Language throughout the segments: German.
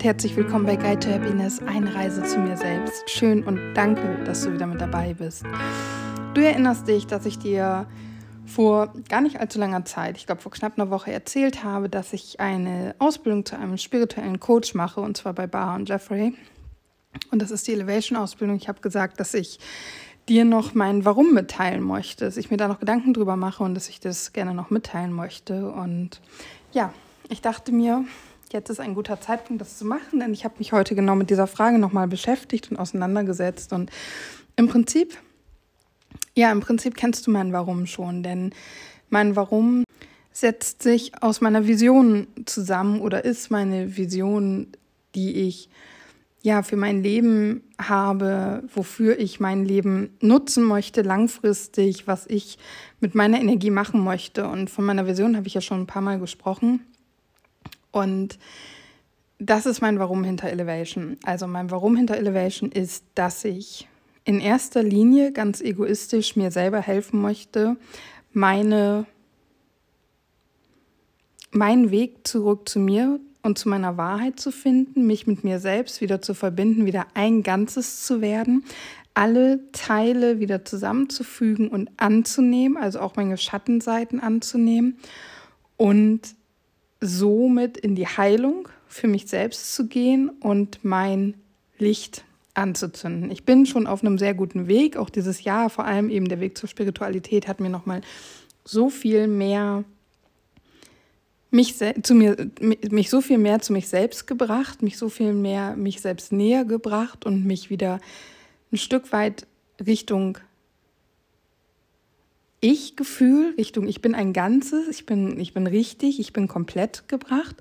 und herzlich willkommen bei Guide to Happiness, eine Reise zu mir selbst. Schön und danke, dass du wieder mit dabei bist. Du erinnerst dich, dass ich dir vor gar nicht allzu langer Zeit, ich glaube vor knapp einer Woche, erzählt habe, dass ich eine Ausbildung zu einem spirituellen Coach mache, und zwar bei Bar und Jeffrey. Und das ist die Elevation-Ausbildung. Ich habe gesagt, dass ich dir noch mein Warum mitteilen möchte, dass ich mir da noch Gedanken drüber mache und dass ich das gerne noch mitteilen möchte. Und ja, ich dachte mir, jetzt ist ein guter Zeitpunkt, das zu machen, denn ich habe mich heute genau mit dieser Frage nochmal beschäftigt und auseinandergesetzt. Und im Prinzip, ja, im Prinzip kennst du mein Warum schon, denn mein Warum setzt sich aus meiner Vision zusammen oder ist meine Vision, die ich ja für mein Leben habe, wofür ich mein Leben nutzen möchte, langfristig, was ich mit meiner Energie machen möchte. Und von meiner Vision habe ich ja schon ein paar Mal gesprochen. Und das ist mein Warum hinter Elevation. Also mein Warum hinter Elevation ist, dass ich in erster Linie ganz egoistisch mir selber helfen möchte, meine, meinen Weg zurück zu mir und zu meiner Wahrheit zu finden, mich mit mir selbst wieder zu verbinden, wieder ein Ganzes zu werden, alle Teile wieder zusammenzufügen und anzunehmen, also auch meine Schattenseiten anzunehmen und somit in die Heilung für mich selbst zu gehen und mein Licht anzuzünden. Ich bin schon auf einem sehr guten Weg. Auch dieses Jahr, vor allem eben der Weg zur Spiritualität, hat mir nochmal so viel mehr mich zu mir mich so viel mehr zu mich selbst gebracht, mich so viel mehr mich selbst näher gebracht und mich wieder ein Stück weit Richtung ich-Gefühl, Richtung ich bin ein Ganzes, ich bin, ich bin richtig, ich bin komplett gebracht.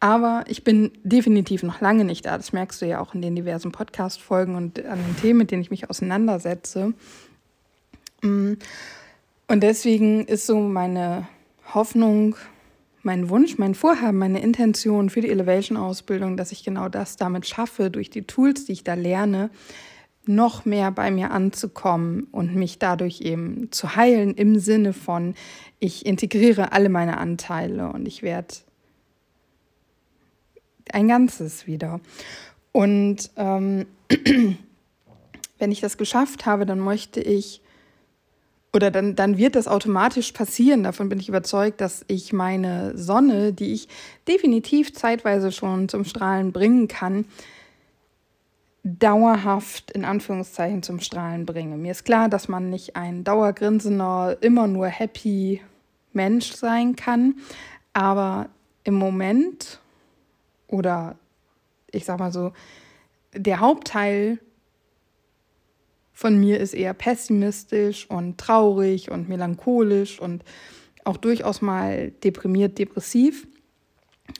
Aber ich bin definitiv noch lange nicht da. Das merkst du ja auch in den diversen Podcast-Folgen und an den Themen, mit denen ich mich auseinandersetze. Mm. Und deswegen ist so meine Hoffnung, mein Wunsch, mein Vorhaben, meine Intention für die Elevation-Ausbildung, dass ich genau das damit schaffe, durch die Tools, die ich da lerne, noch mehr bei mir anzukommen und mich dadurch eben zu heilen im Sinne von, ich integriere alle meine Anteile und ich werde ein Ganzes wieder. Und ähm, wenn ich das geschafft habe, dann möchte ich, oder dann, dann wird das automatisch passieren. Davon bin ich überzeugt, dass ich meine Sonne, die ich definitiv zeitweise schon zum Strahlen bringen kann, dauerhaft in Anführungszeichen zum Strahlen bringe. Mir ist klar, dass man nicht ein dauergrinsender, immer nur happy Mensch sein kann, aber im Moment oder ich sag mal so, der Hauptteil von mir ist eher pessimistisch und traurig und melancholisch und auch durchaus mal deprimiert, depressiv.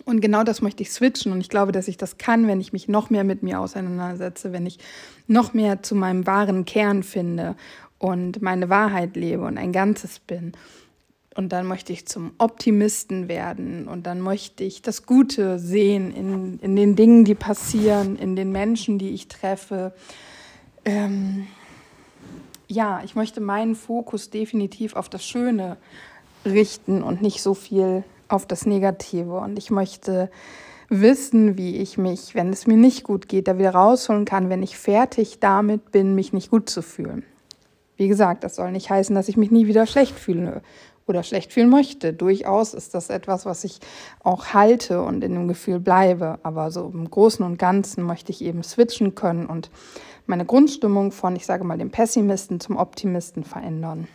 Und genau das möchte ich switchen. Und ich glaube, dass ich das kann, wenn ich mich noch mehr mit mir auseinandersetze, wenn ich noch mehr zu meinem wahren Kern finde und meine Wahrheit lebe und ein Ganzes bin. Und dann möchte ich zum Optimisten werden und dann möchte ich das Gute sehen in, in den Dingen, die passieren, in den Menschen, die ich treffe. Ähm, ja, ich möchte meinen Fokus definitiv auf das Schöne richten und nicht so viel auf das Negative. Und ich möchte wissen, wie ich mich, wenn es mir nicht gut geht, da wieder rausholen kann, wenn ich fertig damit bin, mich nicht gut zu fühlen. Wie gesagt, das soll nicht heißen, dass ich mich nie wieder schlecht fühle oder schlecht fühlen möchte. Durchaus ist das etwas, was ich auch halte und in dem Gefühl bleibe. Aber so im Großen und Ganzen möchte ich eben switchen können und meine Grundstimmung von, ich sage mal, dem Pessimisten zum Optimisten verändern.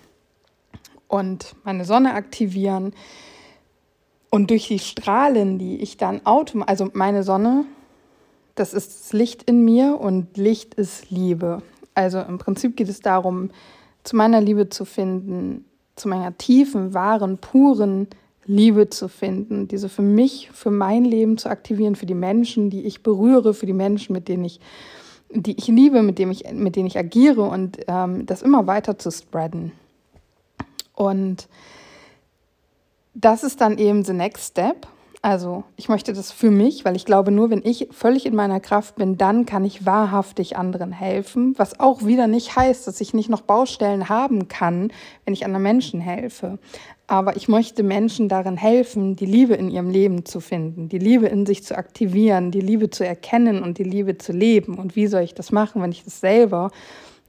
Und meine Sonne aktivieren, und durch die Strahlen, die ich dann automatisch, also meine Sonne, das ist das Licht in mir und Licht ist Liebe. Also im Prinzip geht es darum, zu meiner Liebe zu finden, zu meiner tiefen, wahren, puren Liebe zu finden, diese für mich, für mein Leben zu aktivieren, für die Menschen, die ich berühre, für die Menschen, mit denen ich, die ich liebe, mit denen ich, mit denen ich agiere und ähm, das immer weiter zu spreaden. Und das ist dann eben the next step. Also ich möchte das für mich, weil ich glaube, nur wenn ich völlig in meiner Kraft bin, dann kann ich wahrhaftig anderen helfen. Was auch wieder nicht heißt, dass ich nicht noch Baustellen haben kann, wenn ich anderen Menschen helfe. Aber ich möchte Menschen darin helfen, die Liebe in ihrem Leben zu finden, die Liebe in sich zu aktivieren, die Liebe zu erkennen und die Liebe zu leben. Und wie soll ich das machen, wenn ich das selber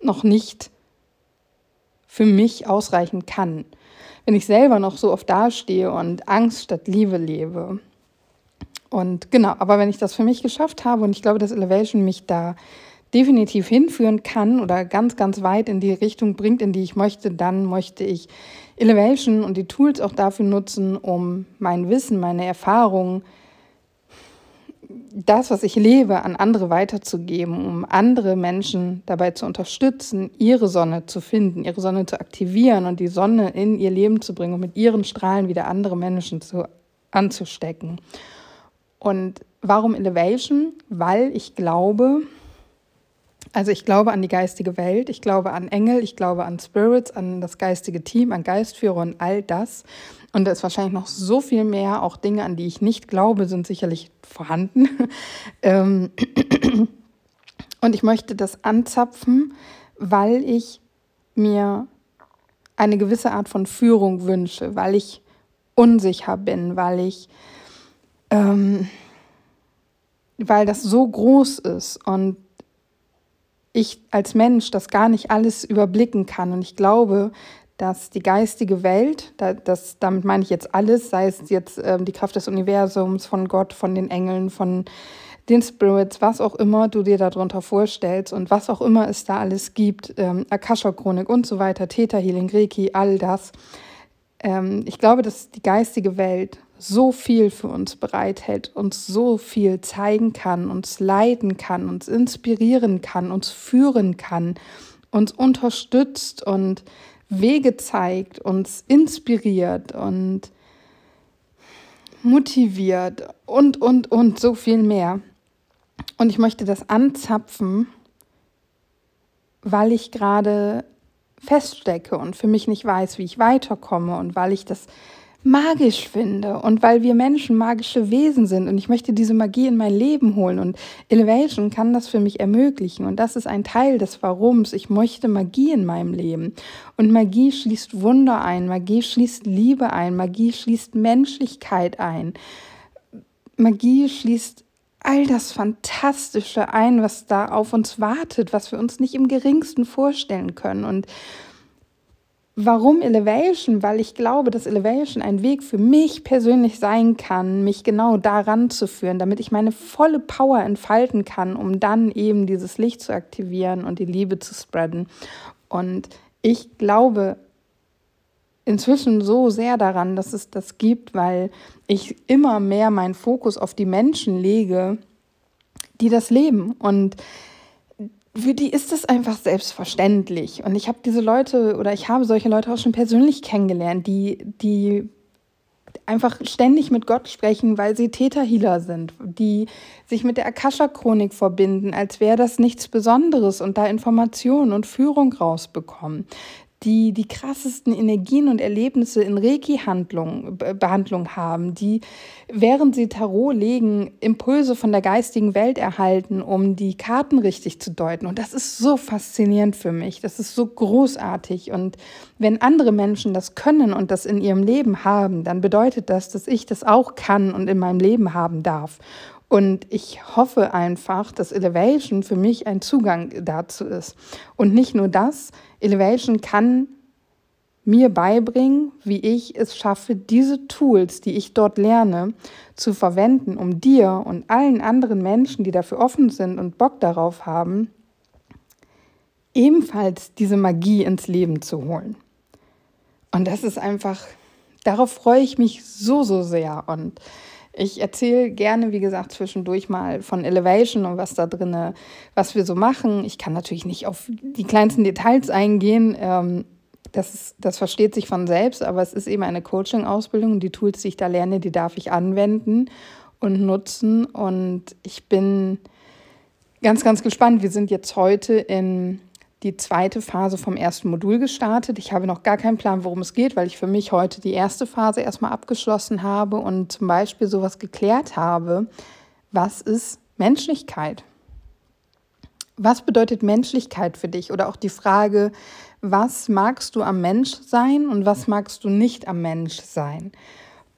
noch nicht für mich ausreichend kann? Wenn ich selber noch so oft dastehe und Angst statt Liebe lebe. Und genau, aber wenn ich das für mich geschafft habe und ich glaube, dass Elevation mich da definitiv hinführen kann oder ganz, ganz weit in die Richtung bringt, in die ich möchte, dann möchte ich Elevation und die Tools auch dafür nutzen, um mein Wissen, meine Erfahrungen, das, was ich lebe, an andere weiterzugeben, um andere Menschen dabei zu unterstützen, ihre Sonne zu finden, ihre Sonne zu aktivieren und die Sonne in ihr Leben zu bringen und mit ihren Strahlen wieder andere Menschen zu, anzustecken. Und warum Elevation? Weil ich glaube, also ich glaube an die geistige Welt, ich glaube an Engel, ich glaube an Spirits, an das geistige Team, an Geistführer und all das. Und da ist wahrscheinlich noch so viel mehr, auch Dinge, an die ich nicht glaube, sind sicherlich vorhanden. Ähm, und ich möchte das anzapfen, weil ich mir eine gewisse Art von Führung wünsche, weil ich unsicher bin, weil ich, ähm, weil das so groß ist und ich als Mensch das gar nicht alles überblicken kann. Und ich glaube, dass die geistige Welt, das, damit meine ich jetzt alles, sei es jetzt ähm, die Kraft des Universums, von Gott, von den Engeln, von den Spirits, was auch immer du dir darunter vorstellst und was auch immer es da alles gibt, ähm, Akasha-Chronik und so weiter, Theta Healing, Reiki, all das. Ähm, ich glaube, dass die geistige Welt so viel für uns bereithält, uns so viel zeigen kann, uns leiten kann, uns inspirieren kann, uns führen kann, uns unterstützt und Wege zeigt, uns inspiriert und motiviert und, und, und so viel mehr. Und ich möchte das anzapfen, weil ich gerade feststecke und für mich nicht weiß, wie ich weiterkomme und weil ich das magisch finde und weil wir Menschen magische Wesen sind und ich möchte diese Magie in mein Leben holen und Elevation kann das für mich ermöglichen und das ist ein Teil des Warums. Ich möchte Magie in meinem Leben und Magie schließt Wunder ein, Magie schließt Liebe ein, Magie schließt Menschlichkeit ein, Magie schließt all das Fantastische ein, was da auf uns wartet, was wir uns nicht im geringsten vorstellen können und Warum Elevation? Weil ich glaube, dass Elevation ein Weg für mich persönlich sein kann, mich genau daran zu führen, damit ich meine volle Power entfalten kann, um dann eben dieses Licht zu aktivieren und die Liebe zu spreaden. Und ich glaube inzwischen so sehr daran, dass es das gibt, weil ich immer mehr meinen Fokus auf die Menschen lege, die das leben. Und für die ist es einfach selbstverständlich. Und ich habe diese Leute oder ich habe solche Leute auch schon persönlich kennengelernt, die, die einfach ständig mit Gott sprechen, weil sie Täterhealer sind, die sich mit der Akasha-Chronik verbinden, als wäre das nichts Besonderes und da Informationen und Führung rausbekommen, die die krassesten Energien und Erlebnisse in Reiki-Behandlung haben, die, während sie Tarot legen, Impulse von der geistigen Welt erhalten, um die Karten richtig zu deuten. Und das ist so faszinierend für mich. Das ist so großartig. Und wenn andere Menschen das können und das in ihrem Leben haben, dann bedeutet das, dass ich das auch kann und in meinem Leben haben darf. Und ich hoffe einfach, dass Elevation für mich ein Zugang dazu ist. Und nicht nur das, Elevation kann mir beibringen, wie ich es schaffe, diese Tools, die ich dort lerne, zu verwenden, um dir und allen anderen Menschen, die dafür offen sind und Bock darauf haben, ebenfalls diese Magie ins Leben zu holen. Und das ist einfach, darauf freue ich mich so, so sehr. Und ich erzähle gerne, wie gesagt, zwischendurch mal von Elevation und was da drin, was wir so machen. Ich kann natürlich nicht auf die kleinsten Details eingehen. Ähm, das, ist, das versteht sich von selbst, aber es ist eben eine Coaching-Ausbildung die Tools, die ich da lerne, die darf ich anwenden und nutzen. Und ich bin ganz, ganz gespannt. Wir sind jetzt heute in die zweite Phase vom ersten Modul gestartet. Ich habe noch gar keinen Plan, worum es geht, weil ich für mich heute die erste Phase erstmal abgeschlossen habe und zum Beispiel sowas geklärt habe. Was ist Menschlichkeit? Was bedeutet Menschlichkeit für dich? Oder auch die Frage, was magst du am Mensch sein und was magst du nicht am Mensch sein?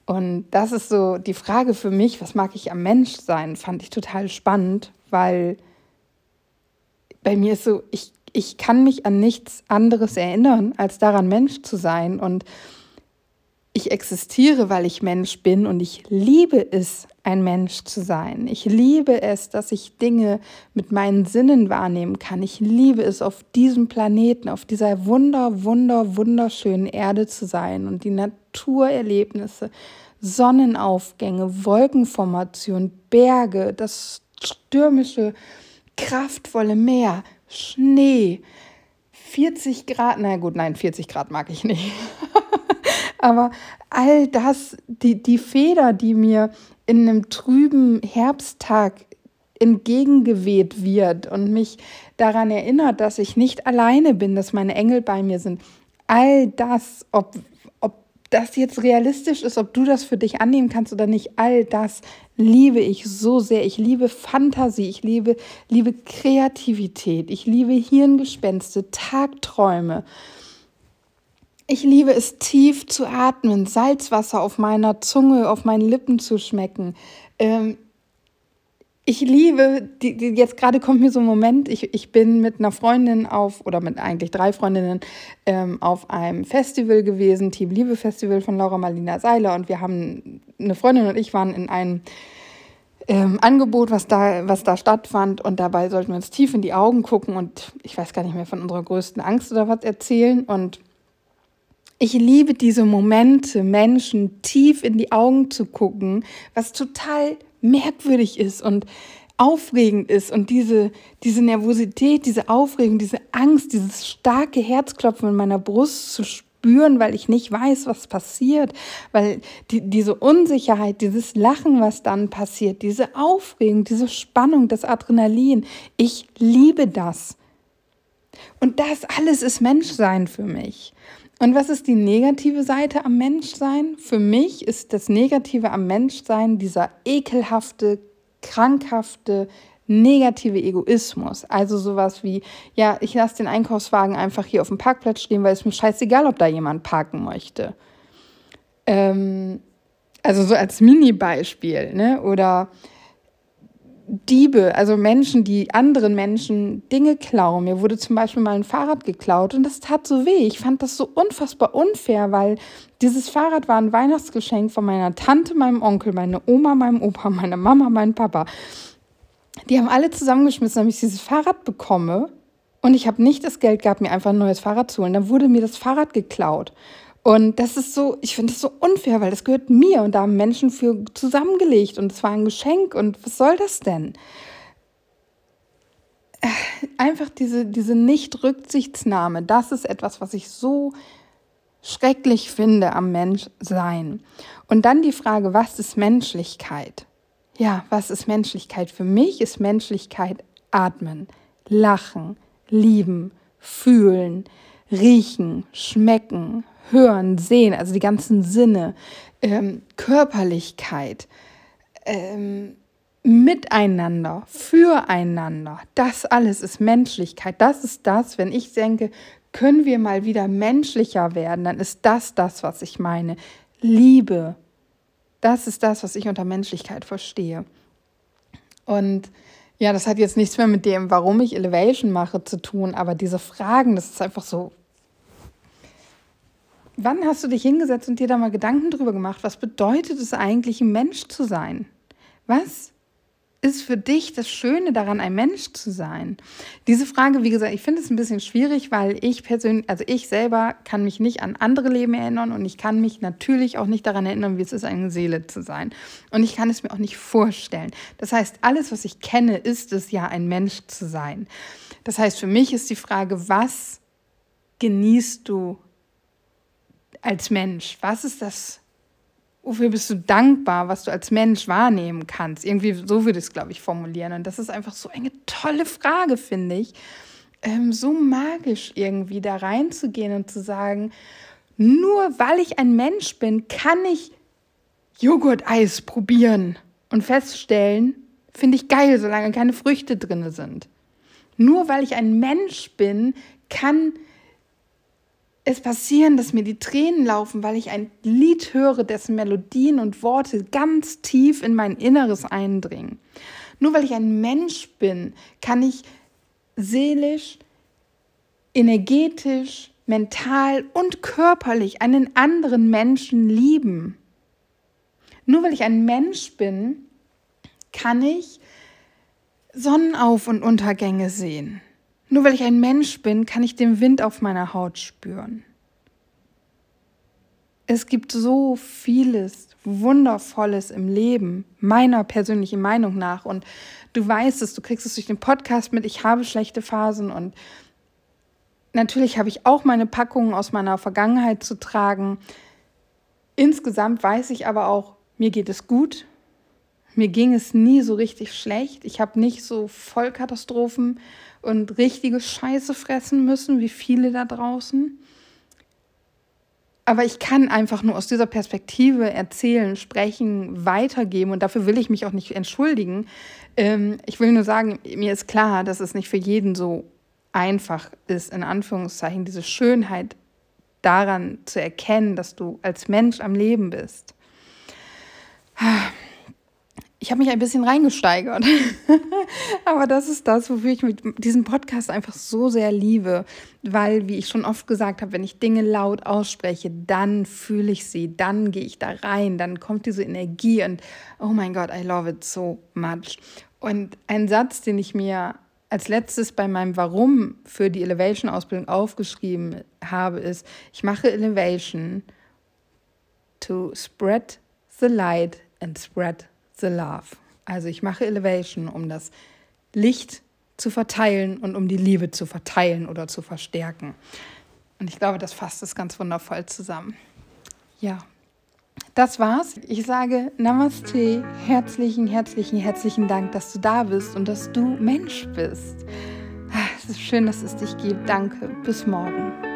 Und das ist so die Frage für mich, was mag ich am Mensch sein, fand ich total spannend, weil bei mir ist so, ich, ich kann mich an nichts anderes erinnern, als daran Mensch zu sein. Und ich existiere, weil ich Mensch bin und ich liebe es, ein Mensch zu sein. Ich liebe es, dass ich Dinge mit meinen Sinnen wahrnehmen kann. Ich liebe es, auf diesem Planeten, auf dieser wunder, wunder, wunderschönen Erde zu sein und die Naturerlebnisse, Sonnenaufgänge, Wolkenformation, Berge, das stürmische, kraftvolle Meer, Schnee, 40 Grad, na gut, nein, 40 Grad mag ich nicht. Aber all das, die, die Feder, die mir in einem trüben Herbsttag entgegengeweht wird und mich daran erinnert, dass ich nicht alleine bin, dass meine Engel bei mir sind. All das, ob, das jetzt realistisch ist, ob du das für dich annehmen kannst oder nicht, all das liebe ich so sehr. Ich liebe Fantasie, ich liebe, liebe Kreativität, ich liebe Hirngespenste, Tagträume. Ich liebe es tief zu atmen, Salzwasser auf meiner Zunge, auf meinen Lippen zu schmecken. Ähm, ich liebe, die, die, jetzt gerade kommt mir so ein Moment, ich, ich bin mit einer Freundin auf, oder mit eigentlich drei Freundinnen, ähm, auf einem Festival gewesen, Team Liebe Festival von Laura Marlina Seiler. Und wir haben, eine Freundin und ich waren in einem ähm, Angebot, was da, was da stattfand. Und dabei sollten wir uns tief in die Augen gucken und ich weiß gar nicht mehr von unserer größten Angst oder was erzählen. Und ich liebe diese Momente, Menschen tief in die Augen zu gucken, was total merkwürdig ist und aufregend ist und diese, diese Nervosität, diese Aufregung, diese Angst, dieses starke Herzklopfen in meiner Brust zu spüren, weil ich nicht weiß, was passiert, weil die, diese Unsicherheit, dieses Lachen, was dann passiert, diese Aufregung, diese Spannung, das Adrenalin, ich liebe das. Und das alles ist Menschsein für mich. Und was ist die negative Seite am Menschsein? Für mich ist das Negative am Menschsein dieser ekelhafte, krankhafte, negative Egoismus. Also sowas wie, ja, ich lasse den Einkaufswagen einfach hier auf dem Parkplatz stehen, weil es mir scheißegal, ob da jemand parken möchte. Ähm, also so als Mini-Beispiel, ne? Oder Diebe, also Menschen, die anderen Menschen Dinge klauen. Mir wurde zum Beispiel mal ein Fahrrad geklaut und das tat so weh. Ich fand das so unfassbar unfair, weil dieses Fahrrad war ein Weihnachtsgeschenk von meiner Tante, meinem Onkel, meine Oma, meinem Opa, meiner Mama, meinem Papa. Die haben alle zusammengeschmissen, damit ich dieses Fahrrad bekomme. Und ich habe nicht das Geld gehabt, mir einfach ein neues Fahrrad zu holen. Dann wurde mir das Fahrrad geklaut. Und das ist so, ich finde das so unfair, weil das gehört mir und da haben Menschen für zusammengelegt und es war ein Geschenk und was soll das denn? Äh, einfach diese, diese Nicht-Rücksichtnahme, das ist etwas, was ich so schrecklich finde am Menschsein. Und dann die Frage, was ist Menschlichkeit? Ja, was ist Menschlichkeit? Für mich ist Menschlichkeit atmen, lachen, lieben, fühlen, riechen, schmecken, hören, sehen, also die ganzen Sinne, ähm, Körperlichkeit, ähm, miteinander, füreinander, das alles ist Menschlichkeit. Das ist das, wenn ich denke, können wir mal wieder menschlicher werden, dann ist das das, was ich meine. Liebe, das ist das, was ich unter Menschlichkeit verstehe. Und ja, das hat jetzt nichts mehr mit dem, warum ich Elevation mache, zu tun, aber diese Fragen, das ist einfach so Wann hast du dich hingesetzt und dir da mal Gedanken drüber gemacht? Was bedeutet es eigentlich, ein Mensch zu sein? Was ist für dich das Schöne daran, ein Mensch zu sein? Diese Frage, wie gesagt, ich finde es ein bisschen schwierig, weil ich persönlich, also ich selber kann mich nicht an andere Leben erinnern und ich kann mich natürlich auch nicht daran erinnern, wie es ist, eine Seele zu sein. Und ich kann es mir auch nicht vorstellen. Das heißt, alles, was ich kenne, ist es ja, ein Mensch zu sein. Das heißt, für mich ist die Frage, was genießt du als Mensch? Was ist das? Wofür bist du dankbar, was du als Mensch wahrnehmen kannst? Irgendwie so würde ich es, glaube ich, formulieren. Und das ist einfach so eine tolle Frage, finde ich. ähm, so magisch irgendwie da reinzugehen und zu sagen, nur weil ich ein Mensch bin, kann ich Joghurt-Eis probieren und feststellen, finde ich geil, solange keine Früchte drin sind. Nur weil ich ein Mensch bin, kann es passieren, dass mir die Tränen laufen, weil ich ein Lied höre, dessen Melodien und Worte ganz tief in mein Inneres eindringen. Nur weil ich ein Mensch bin, kann ich seelisch, energetisch, mental und körperlich einen anderen Menschen lieben. Nur weil ich ein Mensch bin, kann ich Sonnenauf- und Untergänge sehen. Nur weil ich ein Mensch bin, kann ich den Wind auf meiner Haut spüren. Es gibt so vieles Wundervolles im Leben, meiner persönlichen Meinung nach. Und du weißt es, du kriegst es durch den Podcast mit, ich habe schlechte Phasen und natürlich habe ich auch meine Packungen aus meiner Vergangenheit zu tragen. Insgesamt weiß ich aber auch, mir geht es gut. Mir ging es nie so richtig schlecht. Ich habe nicht so Vollkatastrophen und richtige Scheiße fressen müssen, wie viele da draußen. Aber ich kann einfach nur aus dieser Perspektive erzählen, sprechen, weitergeben und dafür will ich mich auch nicht entschuldigen. Ähm, ich will nur sagen, mir ist klar, dass es nicht für jeden so einfach ist, in Anführungszeichen, diese Schönheit daran zu erkennen, dass du als Mensch am Leben bist ich habe mich ein bisschen reingesteigert. Aber das ist das, wofür ich mit diesem Podcast einfach so sehr liebe. Weil, wie ich schon oft gesagt habe, wenn ich Dinge laut ausspreche, dann fühle ich sie, dann gehe ich da rein, dann kommt diese Energie und oh mein Gott, I love it so much. Und ein Satz, den ich mir als letztes bei meinem Warum für die Elevation-Ausbildung aufgeschrieben habe, ist, ich mache Elevation to spread the light and spread the love. Also ich mache Elevation, um das Licht zu verteilen und um die Liebe zu verteilen oder zu verstärken. Und ich glaube, das fasst es ganz wundervoll zusammen. Ja, das war's. Ich sage Namaste, herzlichen, herzlichen, herzlichen Dank, dass du da bist und dass du Mensch bist. Ah, es ist schön, dass es dich gibt. Danke. Bis morgen.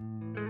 Mm-hmm.